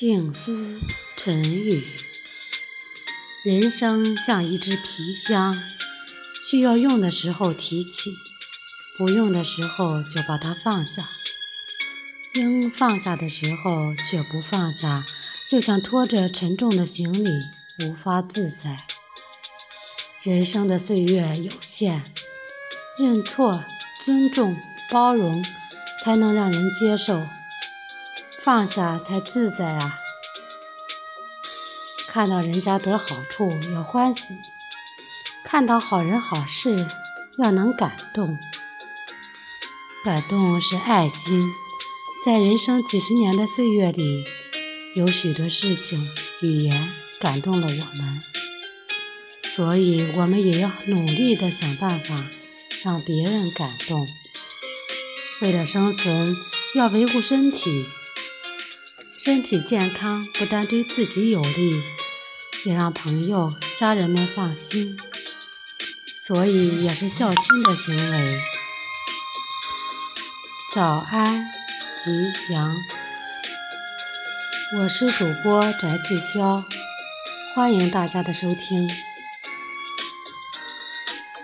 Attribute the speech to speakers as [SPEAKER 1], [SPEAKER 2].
[SPEAKER 1] 静思沉语，人生像一只皮箱，需要用的时候提起，不用的时候就把它放下。应放下的时候却不放下，就像拖着沉重的行李，无法自在。人生的岁月有限，认错、尊重、包容，才能让人接受。放下才自在啊！看到人家得好处要欢喜，看到好人好事要能感动。感动是爱心，在人生几十年的岁月里，有许多事情、语言感动了我们，所以我们也要努力的想办法让别人感动。为了生存，要维护身体。身体健康不但对自己有利，也让朋友、家人们放心，所以也是孝亲的行为。早安，吉祥！我是主播翟翠潇，欢迎大家的收听。